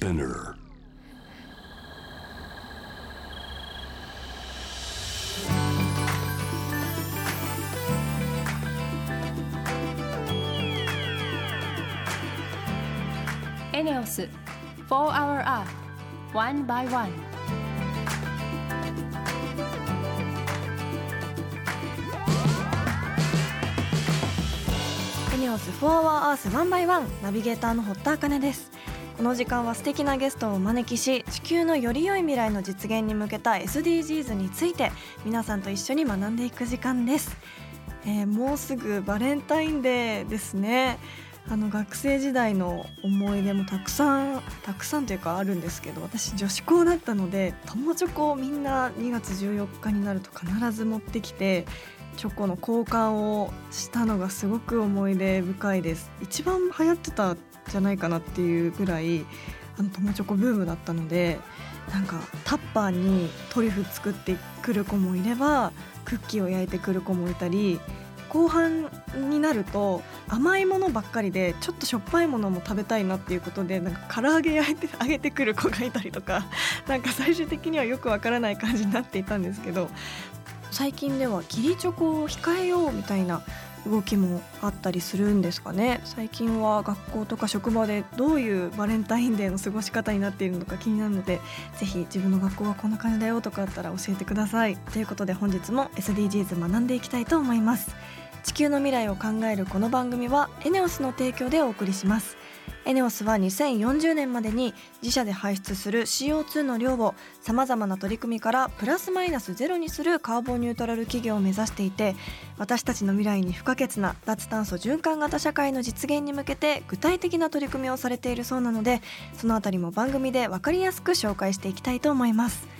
Spinner. エネオス4 Hour Earth One by One エネオス4 Hour Earth 1 by 1ナビゲーターの堀田茜ですこの時間は素敵なゲストをお招きし地球のより良い未来の実現に向けた SDGs について皆さんと一緒に学んでいく時間です、えーもうすぐバレンタインデーですね。あの学生時代の思い出もたくさんたくさんというかあるんですけど私女子校だったので友チョコをみんな2月14日になると必ず持ってきてチョコの交換をしたのがすごく思い出深いです。一番流行ってたじゃないかなっていうぐらいあの友チョコブームだったのでなんかタッパーにトリュフ作ってくる子もいればクッキーを焼いてくる子もいたり後半になると甘いものばっかりでちょっとしょっぱいものも食べたいなっていうことでなんか唐揚げ焼いて あげてくる子がいたりとかなんか最終的にはよくわからない感じになっていたんですけど最近では義理チョコを控えようみたいな動きもあったりするんですかね。最近は学校とか職場でどういうバレンタインデーの過ごし方になっているのか気になるのでぜひ自分の学校はこんな感じだよとかあったら教えてください。ということで本日も SDGs 学んでいきたいと思います。地球の未来を考えるこの番組はエネオスの提供でお送りします。エネオスは2040年までに自社で排出する CO2 の量をさまざまな取り組みからプラスマイナスゼロにするカーボンニュートラル企業を目指していて私たちの未来に不可欠な脱炭素循環型社会の実現に向けて具体的な取り組みをされているそうなのでそのあたりも番組で分かりやすく紹介していきたいと思います。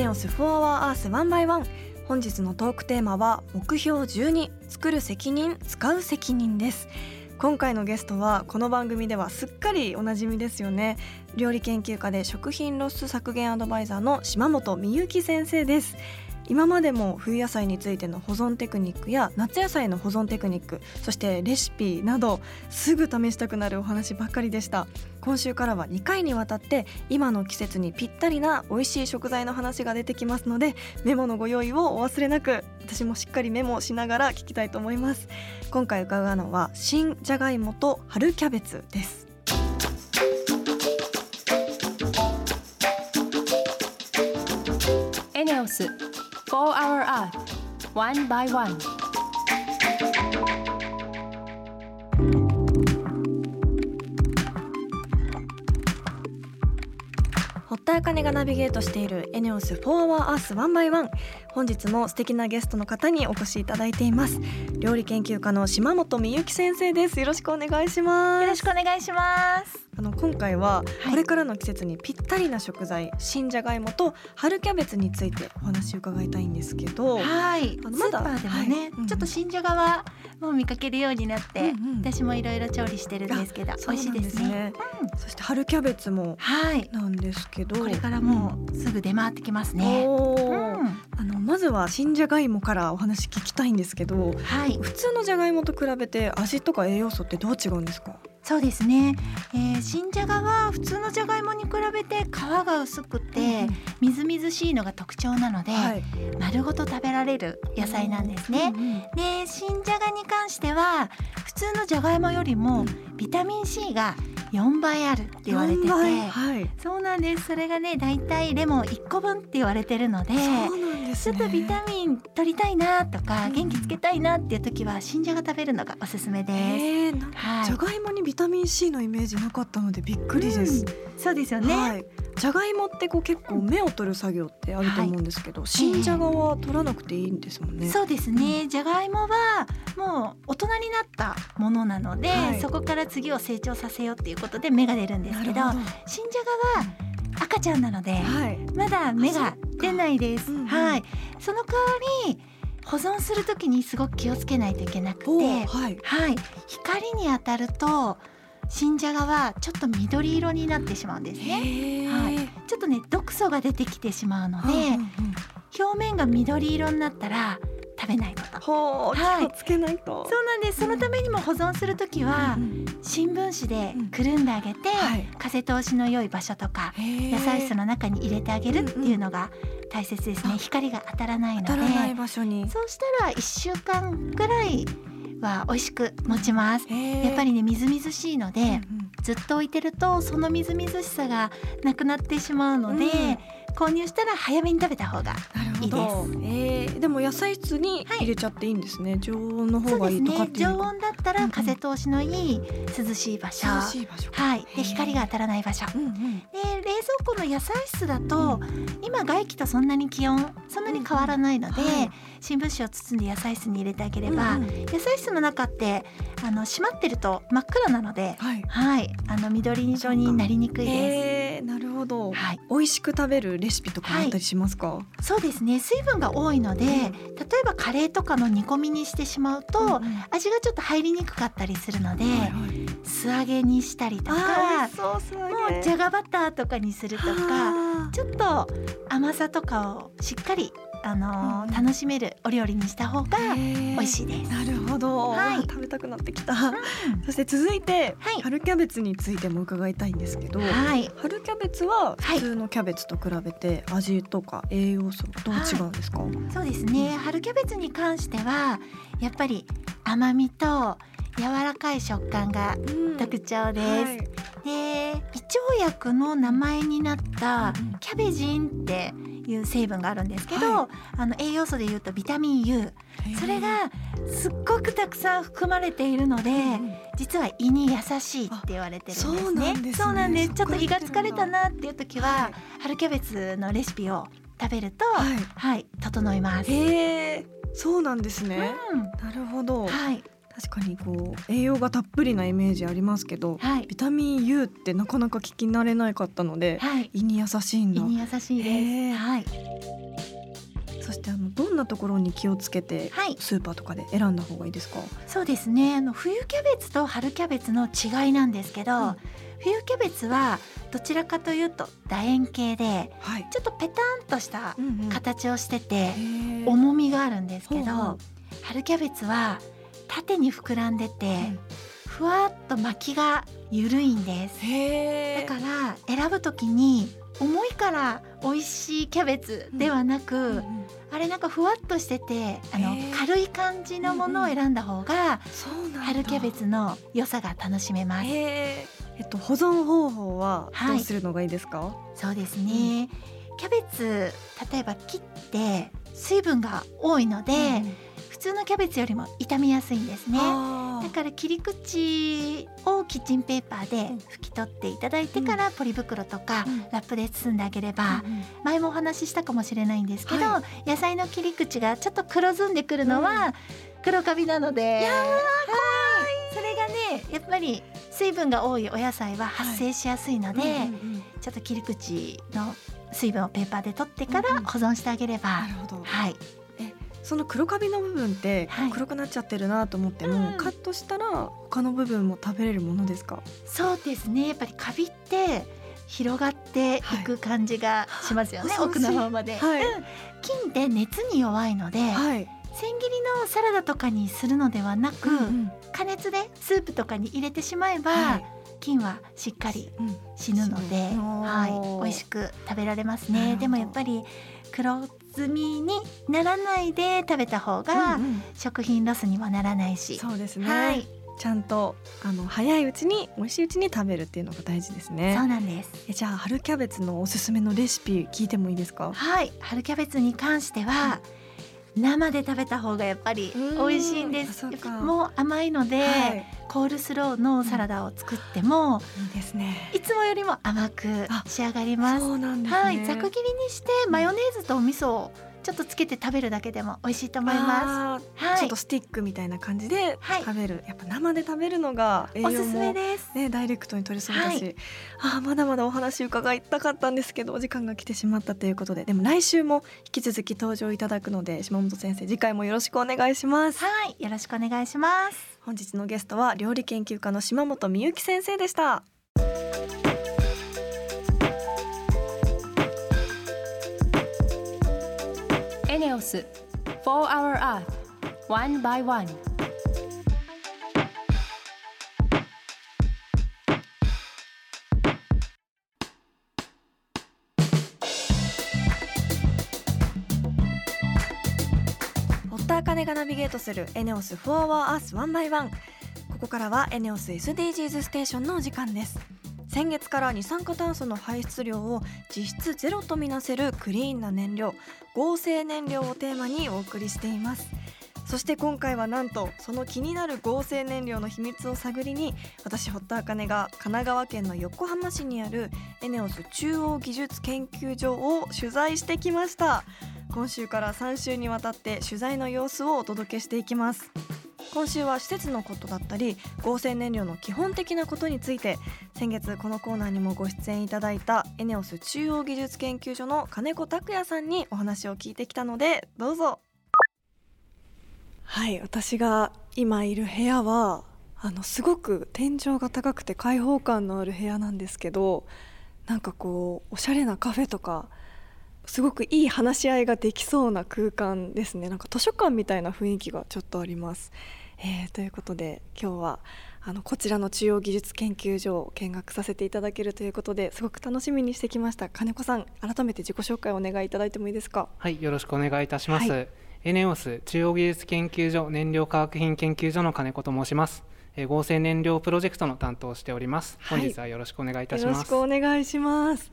エネオス4 Hour Earth 1 by 1本日のトークテーマは目標12作る責任使う責任です。今回のゲストはこの番組ではすっかりおなじみですよね。料理研究家で食品ロス削減アドバイザーの島本美幸先生です。今までも冬野菜についての保存テクニックや夏野菜の保存テクニックそしてレシピなどすぐ試したくなるお話ばっかりでした。今週からは2回にわたって今の季節にぴったりな美味しい食材の話が出てきますのでメモのご用意をお忘れなく私もしっかりメモしながら聞きたいと思います。今回伺うのは新じゃがいもと春キャベツです。エネオス4 Hour Earth One by One. 堀田茜がナビゲートしているエネオス4 Hour Earth 1 by 1本日も素敵なゲストの方にお越しいただいています。料理研究家の島本美幸先生です。よろしくお願いします。よろしくお願いします。あの今回ははいこれからの季節にぴったりな食材、新じゃがいもと春キャベツについてお話を伺いたいんですけどはい。スあのまだーパーでもはいね、うんちょっと新じゃがはもう見かけるようになって、うんうん私もいろいろ調理してるんですけど、美味しいですね。そうなんそして春キャベツもはい。なんですけどこれからもうすぐ出回ってきますね。うんあのまずは新じゃがいもからお話聞きたいんですけどはい。普通のじゃがいもと比べて味とか栄養素ってどう違うんですか？そうですね。えー、新じゃがは普通のじゃがいもに比べて皮が薄くて、みずみずしいのが特徴なので、はい丸ごと食べられる野菜なんですね。うんうんで新じゃがに関しては普通のじゃがいもよりもビタミン C が4倍あるって言われてて、はい。そうなんです。それがねだいたいレモン1個分って言われてるのでそうなんですね。ちょっとビタミン取りたいなとかうん。元気つけたいなっていう時は新じゃが食べるのがおすすめです。えー、なはい。じゃがいもにビタミン C のイメージなかったのでびっくりです。そうですよね、はい。じゃがいもってこう結構芽を取る作業ってあると思うんですけど、新じゃがは取らなくていいんですもんね。そうですね。じゃがいもはもう大人になったものなので、はいそこから次を成長させようっていうことで芽が出るんですけど、なるほ新じゃがは赤ちゃんなので、はい。まだ芽が出ないです。うんうんはい。その代わり保存するときにすごく気をつけないといけなくて、はい。はい。光に当たると新じゃがはちょっと緑色になってしまうんですね。へはいーちょっとね毒素が出てきてしまうので、うんうんうん表面が緑色になったら食べないこと。ほう、はい気をつけないと。そうなんです。そのためにも保存するときはうん新聞紙でくるんであげて、はい風通しの良い場所とか野菜室の中に入れてあげるっていうのが大切ですね。あ光が当たらないので、当たらない場所に。そうしたら1週間ぐらいは美味しく持ちます。ややっぱりねみずみずしいので、うんうんずっと置いてるとそのみずみずしさがなくなってしまうので、うん購入したら早めに食べた方が。いいえーでも野菜室に入れちゃっていいんですね。常温の方がいいとかそうですね常っていうのが。温だったら風通しのいい涼しい場所、涼しい場所。はい、で光が当たらない場所うんうん。で冷蔵庫の野菜室だと、今外気とそんなに気温そんなに変わらないので、はい新聞紙を包んで野菜室に入れてあげれば、うんうん野菜室の中ってあの閉まってると真っ暗なので、はい。はい、あの緑色になりにくいです。えー、なるほど。はい、美味しく食べるレシピとかあったりしますか？そうですね水分が多いので、例えばカレーとかの煮込みにしてしまうと、うんうん味がちょっと入りにくかったりするので、はいはい素揚げにしたりとかもうじゃがバターとかにするとかちょっと甘さとかをしっかり、あのーうんうん。楽しめるお料理にした方が美味しいです。なるほど、はい。食べたくなってきた、うん。そして続いて、はい。春キャベツについても伺いたいんですけど、はい、春キャベツははい。普通のキャベツと比べて味とか栄養素どう違うんですか、そうですね。春キャベツに関してはやっぱり甘みと柔らかい食感がうん。特徴です。はい。で胃腸薬の名前になったうんキャベジンっていう成分があるんですけど、はあの栄養素でいうとビタミン U それがすっごくたくさん含まれているので、うん実は胃に優しいって言われてるんですね。あそうなんですね。んです。ちょっと胃が疲れたなっていう時は、はい。春キャベツのレシピを食べると、はい。はい、整います。そうなんですね、うん。なるほど。はい、確かにこう栄養がたっぷりなイメージありますけど、はい。ビタミン U ってなかなか聞き慣れなかったので、はい、胃に優しいんだ。胃に優しいです。はい、そしてあのどんなところに気をつけてはい、スーパーとかで選んだ方がいいですか？そうですね。あの冬キャベツと春キャベツの違いなんですけど、うん。冬キャベツはどちらかというと楕円形ではい。ちょっとペタンとした形をしてて、重みがあるんですけど、春キャベツは縦に膨らんでて、ふわっと巻きが緩いんです。だから選ぶときに重いから美味しいキャベツではなく、うんうん。あれなんかふわっとしててあの軽い感じのものを選んだ方がそうなんだ。春キャベツの良さが楽しめます。えっと保存方法ははい。どうするのがいいですか、そうですね、キャベツ例えば切って水分が多いので、普通のキャベツよりも傷みやすいんですね。だから切り口をキッチンペーパーで拭き取っていただいてからポリ袋とかうん。ラップで包んであげれば前もお話ししたかもしれないんですけど、は野菜の切り口がちょっと黒ずんでくるのは黒カビなので、はい。それがねやっぱり水分が多いお野菜は発生しやすいので、ちょっと切り口の水分をペーパーで取ってから保存してあげれば、なるほど。はいその黒カビの部分ってはい。黒くなっちゃってるなと思っても、うん。カットしたら他の部分も食べれるものですか？そうですね。やっぱりカビって広がってい。く感じがしますよね、はい奥の方まで、はい。うん。菌って熱に弱いので、はい、千切りのサラダとかにするのではなく、うん加熱でスープとかに入れてしまえば、はい。菌はしっかりうん。死ぬので、死ぬはい。美味しく食べられますね。でもやっぱり黒ずみにならないで食べた方が、うんうん。食品ロスにもならないし、そうですね、はい、ちゃんとあの早いうちに美味しいうちに食べるっていうのが大事ですね。そうなんです。えじゃあ春キャベツのおすすめのレシピ聞いてもいいですか？はい。春キャベツに関しては、生で食べた方がやっぱり美味しいんです。もう甘いので、はい。コールスローのサラダを作っても、いいですね。いつもよりも甘くあ仕上がります。ね。はい。ざく切りにしてマヨネーズとお味噌をちょっとつけて食べるだけでも美味しいと思いまあすはい。ーちょっとスティックみたいな感じではい。食べる、やっぱ生で食べるのが栄養もおすすめです。ね、ダイレクトに取れそうだし、はい。あーまだまだお話伺いたかったんですけどお時間が来てしまったということで。でも来週も引き続き登場いただくので島本先生次回もよろしくお願いします。はい。よろしくお願いします。本日のゲストは料理研究家の島本美幸先生でしたネオス4 Hour Earth One by One. 堀田茜がナビゲートするエネオス4 Hour Earth One by One ここからはエネオス SDGs ステーションのお時間です。先月から二酸化炭素の排出量を実質ゼロとみなせるクリーンな燃料合成燃料をテーマにお送りしています。そして今回はなんとその気になる合成燃料の秘密を探りに私堀田茜が神奈川県の横浜市にあるエネオス中央技術研究所を取材してきました。今週から3週にわたって取材の様子をお届けしていきます。今週は施設のことだったり合成燃料の基本的なことについて先月このコーナーにもご出演いただいたエネオス中央技術研究所の金子拓也さんにお話を聞いてきたのでどうぞ。はい私が今いる部屋はあのすごく天井が高くて開放感のある部屋なんですけどなんかこうおしゃれなカフェとかすごくいい話し合いができそうな空間ですねなんか図書館みたいな雰囲気がちょっとあります。えーということで今日はあのこちらの中央技術研究所を見学させていただけるということですごく楽しみにしてきました金子さん改めて自己紹介をお願いいただいてもいいですか？はい、よろしくお願いいたします。はエネオス中央技術研究所燃料化学品研究所の金子と申します。えー合成燃料プロジェクトの担当をしております。はい本日はよろしくお願いいたします。よろしくお願いします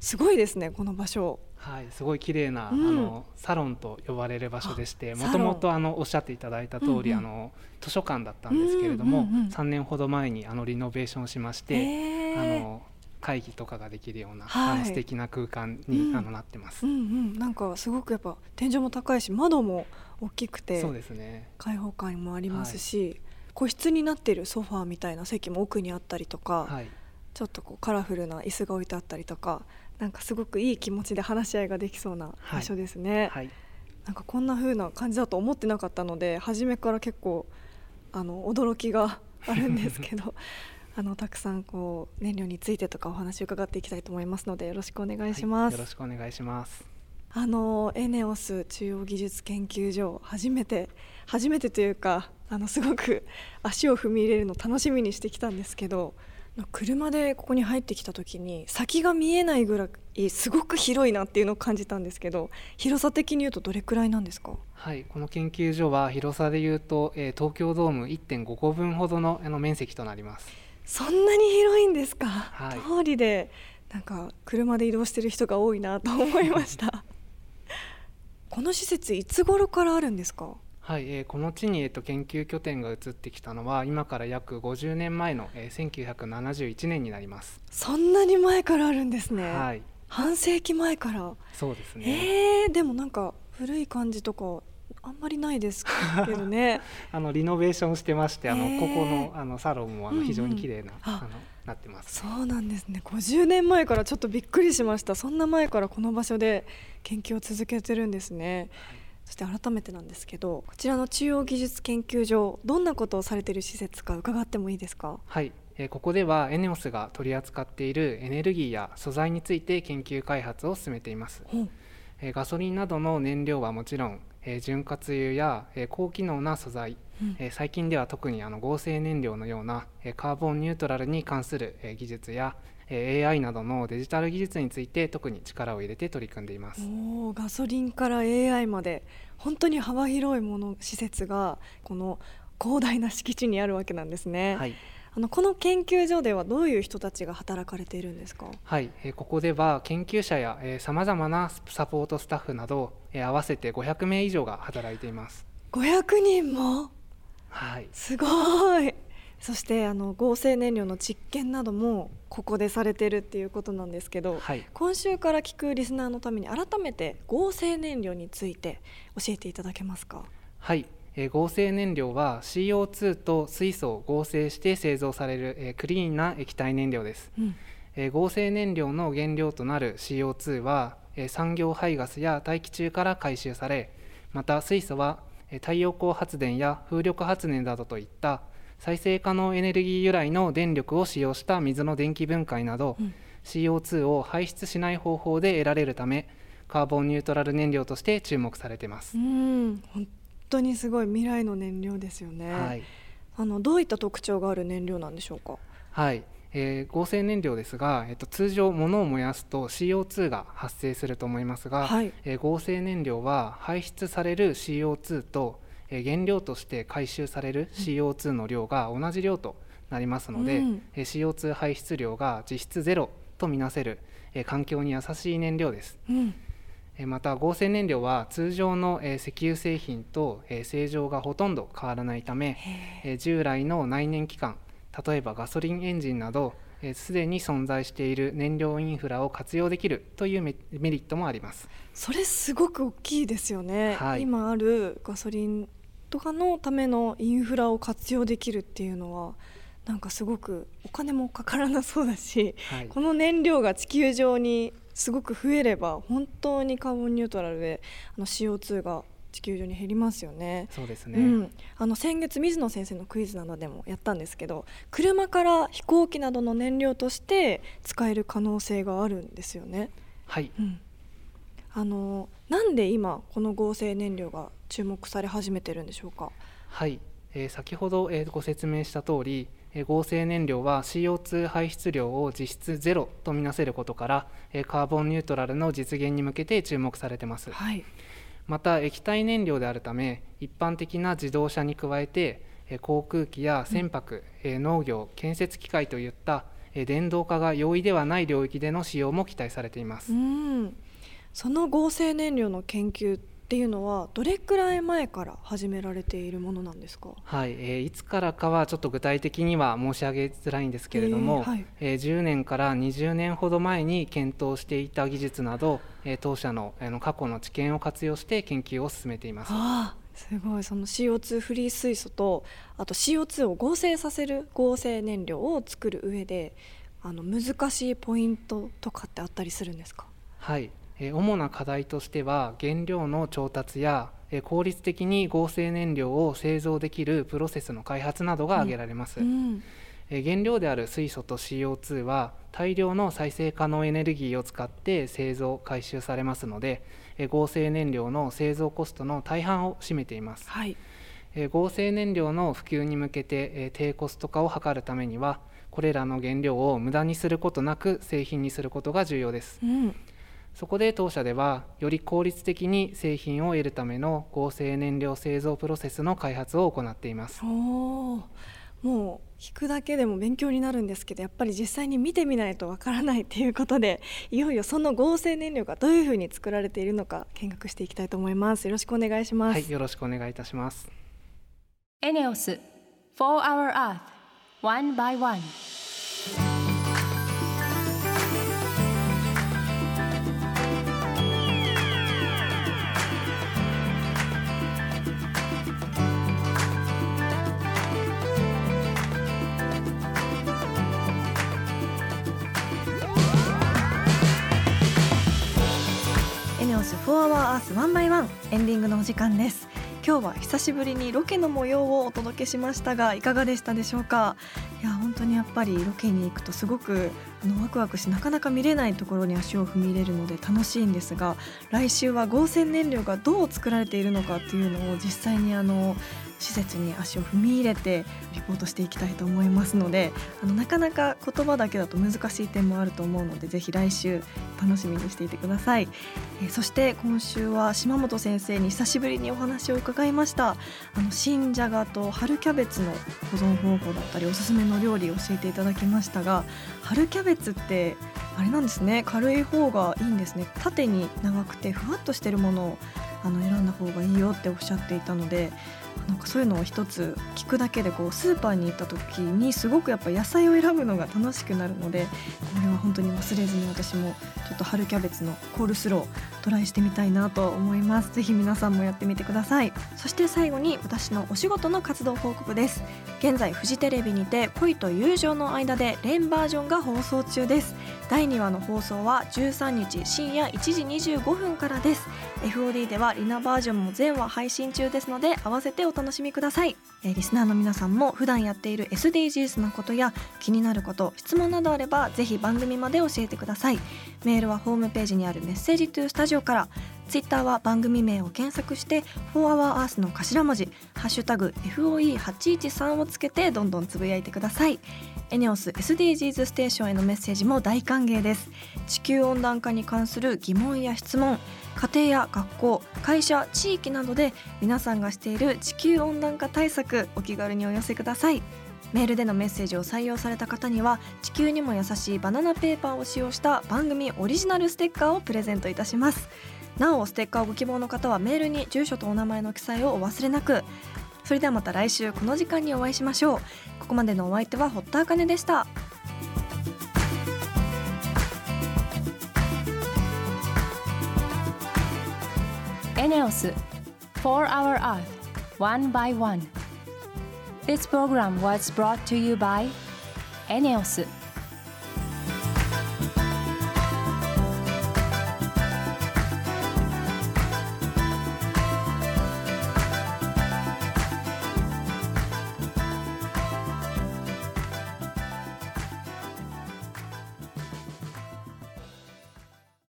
すごいですねこの場所はい、すごい綺麗な、うん。あのサロンと呼ばれる場所でして、あもともとあのおっしゃっていただいた通り、うんうん。あの図書館だったんですけれども、うんうんうん3年ほど前にあのリノベーションしまして、へー。あの会議とかができるような、はい。あの素敵な空間に、うん。あのなってます。うんうん。なんかすごくやっぱ天井も高いし窓も大きくてそうですね。開放感もありますし、個室になってるソファーみたいな席も奥にあったりとか、はい。ちょっとこうカラフルな椅子が置いてあったりとかなんかすごくいい気持ちで話し合いができそうな場所ですね、はい。なんかこんな風な感じだと思ってなかったので初めから結構あの驚きが あるんですけどあのたくさんこう燃料についてとかお話を伺っていきたいと思いますのでよろしくお願いします。はいよろしくお願いします。あのエネオス中央技術研究所初めて初めてというかあのすごく足を踏み入れるの楽しみにしてきたんですけど車でここに入ってきた時に先が見えないぐらいすごく広いなっていうのを感じたんですけど広さ的に言うとどれくらいなんですか？はい、この研究所は広さでいうと、えー東京ドーム1.5個分ほどのあの面積となります。そんなに広いんですか、はい。通りでなんか車で移動してる人が多いなと思いました。この施設いつ頃からあるんですか？はい、えーこの地に、えー、と研究拠点が移ってきたのは今から約50年前の、えー1971年になります。そんなに前からあるんですね、はい、半世紀前から、そうですね。えー、でもなんか古い感じとかあんまりないですけどね。あのリノベーションしてまして、あのへー。ここのあのサロンもあうんうん。の非常に綺麗な、あ。あのなってます。そうなんですね。50年前からちょっとびっくりしました。そんな前からこの場所で研究を続けてるんですね、そして改めてなんですけどこちらの中央技術研究所どんなことをされている施設か伺ってもいいですか？はい、えーここではエネオスが取り扱っているエネルギーや素材について研究開発を進めています。ガソリンなどの燃料はもちろん、えー潤滑油や、えー高機能な素材、うん。えー最近では特にあの合成燃料のような、えーカーボンニュートラルに関する、えー技術や、えー AI などのデジタル技術について特に力を入れて取り組んでいます。おーガソリンから AI まで。本当に幅広いもの施設がこの広大な敷地にあるわけなんですね、はい。あのこの研究所ではどういう人たちが働かれているんですか？はい、えーここでは研究者やさまざまなサポートスタッフなど、えー合わせて500名以上が働いています。500人も？はい、すごいそしてあの合成燃料の実験などもここでされてるっていうことなんですけど、はい、今週から聞くリスナーのために改めて合成燃料について教えていただけますか？はい、えー合成燃料は CO2 と水素を合成して製造される、えークリーンな液体燃料です。うん。えー合成燃料の原料となる CO2 は、えー産業排ガスや大気中から回収されまた水素はえー太陽光発電や風力発電などといった再生可能エネルギー由来の電力を使用した水の電気分解など、うん。CO2 を排出しない方法で得られるためカーボンニュートラル燃料として注目されています。う。ん。本当にすごい未来の燃料ですよね、はい。あのどういった特徴がある燃料なんでしょうか？はい。えー合成燃料ですが、えっと、通常物を燃やすと CO2 が発生すると思いますが、はい。えー合成燃料は排出される CO2 と、えー原料として回収される CO2 の量が同じ量となりますので、うん。えー CO2 排出量が実質ゼロとみなせる、えー環境に優しい燃料です。うん。えーまた合成燃料は通常の、えー石油製品と、えー正常がほとんど変わらないため、えー従来の内燃機関例えばガソリンエンジンなどえーすで、に存在している燃料インフラを活用できるというメメリットもあります。それすごく大きいですよね、はい。今あるガソリンとかのためのインフラを活用できるっていうのはなんかすごくお金もかからなそうだしはい。この燃料が地球上にすごく増えれば本当にカーボンニュートラルであの CO2 が地球上に減りますよね。そうですね、うん、あの先月水野先生のクイズなどでもやったんですけど車から飛行機などの燃料として使える可能性があるんですよね。はいうん、あのなんで今この合成燃料が注目され始めてるんでしょうか？はい、えー先ほど、えーご説明した通り、えー合成燃料は CO2 排出量を実質ゼロとみなせることから、えーカーボンニュートラルの実現に向けて注目されてます。はい、また液体燃料であるため一般的な自動車に加えて航空機や船舶、えー農業建設機械といった電動化が容易ではない領域での使用も期待されています、うん、その合成燃料の研究ていうのはどれくらい前から始められているものなんですか？はいえーいつからかはちょっと具体的には申し上げづらいんですけれども、えーはいえー10年から20年ほど前に検討していた技術など、えー当社のあの過去の知見を活用して研究を進めています。ああすごいその CO2 フリー水素とあと CO2 を合成させる合成燃料を作る上であの難しいポイントとかってあったりするんですか？はい、えー主な課題としては原料の調達や、えー効率的に合成燃料を製造できるプロセスの開発などが挙げられます、うん。えー原料である水素と CO2 は大量の再生可能エネルギーを使って製造回収されますので、えー合成燃料の製造コストの大半を占めています。はい。えー合成燃料の普及に向けて、えー低コスト化を図るためにはこれらの原料を無駄にすることなく製品にすることが重要です。うんそこで当社ではより効率的に製品を得るための合成燃料製造プロセスの開発を行っています。もう聞くだけでも勉強になるんですけどやっぱり実際に見てみないとわからないっていうことでいよいよその合成燃料がどういうふうに作られているのか見学していきたいと思います。よろしくお願いします、はいよろしくお願いいたしますエネオス4 Hour Earth. One by One エネオス4アワーアースワンバイワン。エンディングのお時間です。今日は久しぶりにロケの模様をお届けしましたがいかがでしたでしょうか？いや本当にやっぱりロケに行くとすごくあのワクワクしなかなか見れないところに足を踏み入れるので楽しいんですが来週は合成燃料がどう作られているのかっていうのを実際にあの施設に足を踏み入れてリポートしていきたいと思いますのであのなかなか言葉だけだと難しい点もあると思うのでぜひ来週楽しみにしていてください、えーそして今週は島本先生に久しぶりにお話を伺いました。あの新じゃがと春キャベツの保存方法だったりおすすめの料理を教えていただきましたが春キャベツってあれなんですね。軽い方がいいんですね。縦に長くてふわっとしてるものをあの選んだ方がいいよっておっしゃっていたのでなんかそういうのを一つ聞くだけでこうスーパーに行った時にすごくやっぱ野菜を選ぶのが楽しくなるのでこれは本当に忘れずに私もちょっと春キャベツのコールスロートライしてみたいなと思います。ぜひ皆さんもやってみてください。そして最後に私のお仕事の活動報告です。現在フジテレビにて恋と友情の間でレンバージョンが放送中です。第2話の放送は13日深夜1時25分からです。FOD ではリナバージョンも全話配信中ですので合わせてお楽しみください、えー、リスナーの皆さんも普段やっている SDGs のことや気になること質問などあればぜひ番組まで教えてください。メールはホームページにあるメッセージトゥースタジオからツイッターは番組名を検索して「4HourEarth」の頭文字「ハッシュタグ #FOE813」をつけてどんどんつぶやいてください。エネオス SDGs ステーションへのメッセージも大歓迎です。地球温暖化に関する疑問や質問家庭や学校会社地域などで皆さんがしている地球温暖化対策お気軽にお寄せください。メールでのメッセージを採用された方には地球にも優しいバナナペーパーを使用した番組オリジナルステッカーをプレゼントいたします。なおステッカーをご希望の方はメールに住所とお名前の記載をお忘れなく。それではまた来週この時間にお会いしましょうここまでのお相手は堀田茜でしたエネオス4 Hour Earth One by One This program was brought to you by エネオス